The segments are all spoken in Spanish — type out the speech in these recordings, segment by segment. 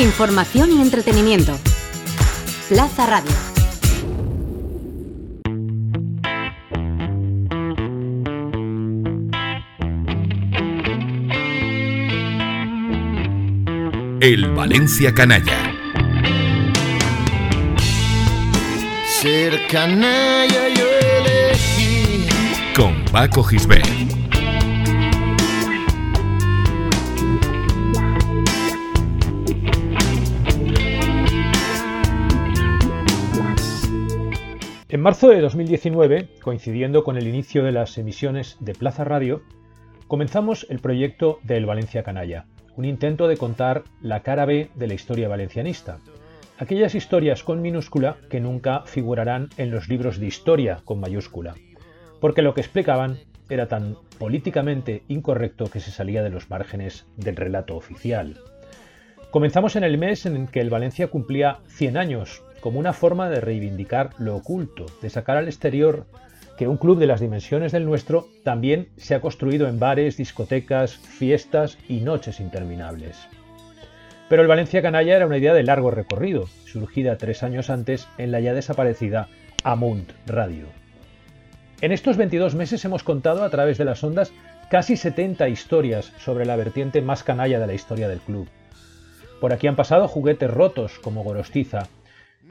Información y entretenimiento. Plaza Radio. El Valencia Canalla. Ser canalla yo elegí. Con Paco Gisbert. En marzo de 2019, coincidiendo con el inicio de las emisiones de Plaza Radio, comenzamos el proyecto del Valencia Canalla, un intento de contar la cara B de la historia valencianista. Aquellas historias con minúscula que nunca figurarán en los libros de historia con mayúscula, porque lo que explicaban era tan políticamente incorrecto que se salía de los márgenes del relato oficial. Comenzamos en el mes en que el Valencia cumplía 100 años como una forma de reivindicar lo oculto, de sacar al exterior que un club de las dimensiones del nuestro también se ha construido en bares, discotecas, fiestas y noches interminables. Pero el Valencia Canalla era una idea de largo recorrido, surgida tres años antes en la ya desaparecida Amunt Radio. En estos 22 meses hemos contado a través de las ondas casi 70 historias sobre la vertiente más canalla de la historia del club. Por aquí han pasado juguetes rotos como Gorostiza,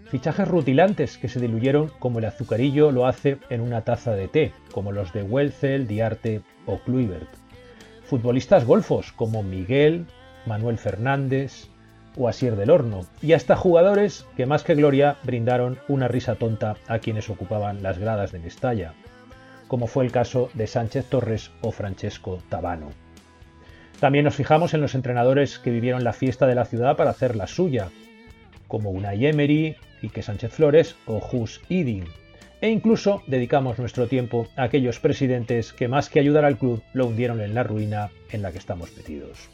Fichajes rutilantes que se diluyeron como el azucarillo lo hace en una taza de té, como los de Welzel, Diarte o Kluivert. Futbolistas golfos como Miguel, Manuel Fernández o Asier del Horno. Y hasta jugadores que más que gloria brindaron una risa tonta a quienes ocupaban las gradas de Mestalla, como fue el caso de Sánchez Torres o Francesco Tabano. También nos fijamos en los entrenadores que vivieron la fiesta de la ciudad para hacer la suya, como Unai Emery, que Sánchez Flores o Hus Iding. E incluso dedicamos nuestro tiempo a aquellos presidentes que más que ayudar al club lo hundieron en la ruina en la que estamos metidos.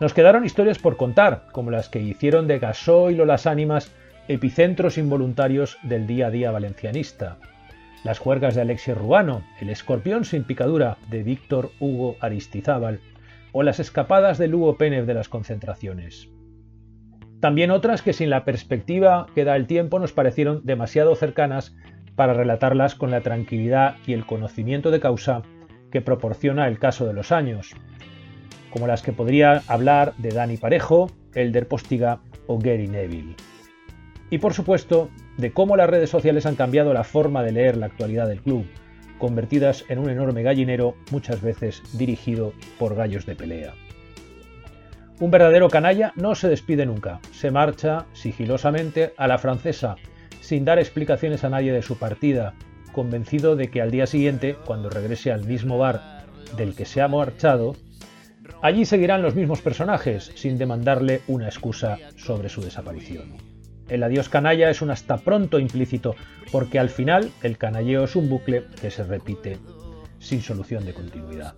Nos quedaron historias por contar, como las que hicieron de Gasoil o Las Ánimas epicentros involuntarios del día a día valencianista, las juergas de Alexis Ruano, el escorpión sin picadura de Víctor Hugo Aristizábal, o las escapadas de Lugo Pérez de las concentraciones. También otras que sin la perspectiva que da el tiempo nos parecieron demasiado cercanas para relatarlas con la tranquilidad y el conocimiento de causa que proporciona el caso de los años, como las que podría hablar de Dani Parejo, Elder Postiga o Gary Neville. Y por supuesto, de cómo las redes sociales han cambiado la forma de leer la actualidad del club, convertidas en un enorme gallinero muchas veces dirigido por gallos de pelea. Un verdadero canalla no se despide nunca, se marcha sigilosamente a la francesa, sin dar explicaciones a nadie de su partida, convencido de que al día siguiente, cuando regrese al mismo bar del que se ha marchado, allí seguirán los mismos personajes, sin demandarle una excusa sobre su desaparición. El adiós canalla es un hasta pronto implícito, porque al final el canalleo es un bucle que se repite sin solución de continuidad.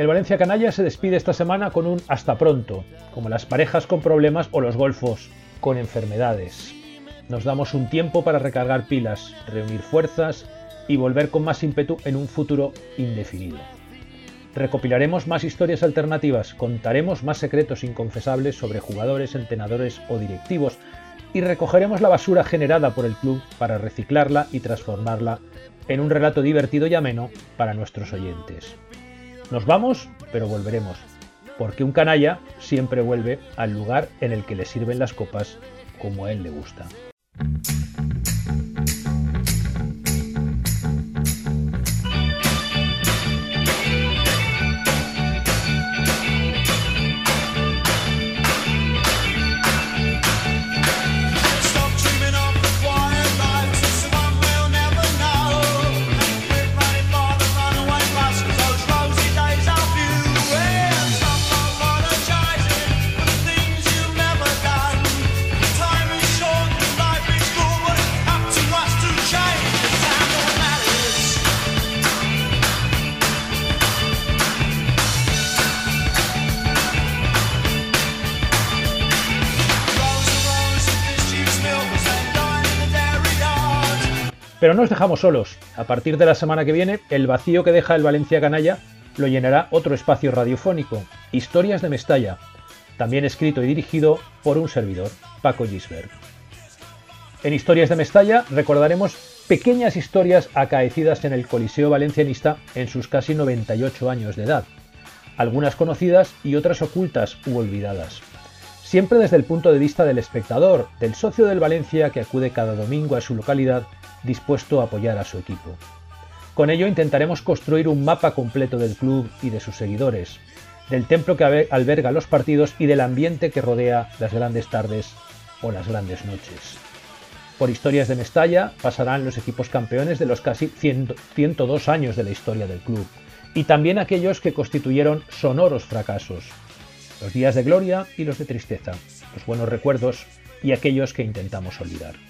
El Valencia Canalla se despide esta semana con un hasta pronto, como las parejas con problemas o los golfos con enfermedades. Nos damos un tiempo para recargar pilas, reunir fuerzas y volver con más ímpetu en un futuro indefinido. Recopilaremos más historias alternativas, contaremos más secretos inconfesables sobre jugadores, entrenadores o directivos y recogeremos la basura generada por el club para reciclarla y transformarla en un relato divertido y ameno para nuestros oyentes. Nos vamos, pero volveremos, porque un canalla siempre vuelve al lugar en el que le sirven las copas como a él le gusta. Pero no os dejamos solos. A partir de la semana que viene, el vacío que deja el Valencia Canalla lo llenará otro espacio radiofónico, Historias de Mestalla, también escrito y dirigido por un servidor, Paco Gisbert. En Historias de Mestalla recordaremos pequeñas historias acaecidas en el Coliseo Valencianista en sus casi 98 años de edad, algunas conocidas y otras ocultas u olvidadas. Siempre desde el punto de vista del espectador, del socio del Valencia que acude cada domingo a su localidad dispuesto a apoyar a su equipo. Con ello intentaremos construir un mapa completo del club y de sus seguidores, del templo que alberga los partidos y del ambiente que rodea las grandes tardes o las grandes noches. Por historias de Mestalla pasarán los equipos campeones de los casi 102 años de la historia del club, y también aquellos que constituyeron sonoros fracasos, los días de gloria y los de tristeza, los buenos recuerdos y aquellos que intentamos olvidar.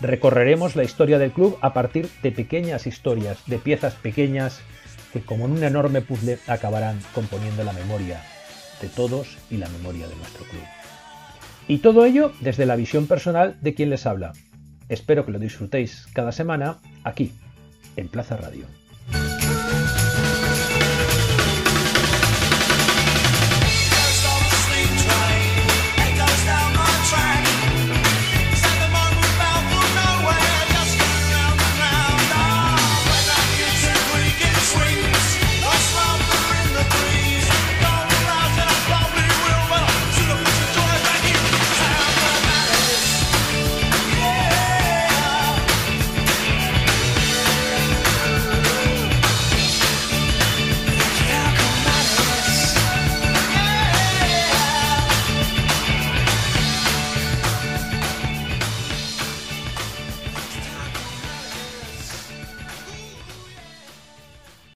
Recorreremos la historia del club a partir de pequeñas historias, de piezas pequeñas que como en un enorme puzzle acabarán componiendo la memoria de todos y la memoria de nuestro club. Y todo ello desde la visión personal de quien les habla. Espero que lo disfrutéis cada semana aquí, en Plaza Radio.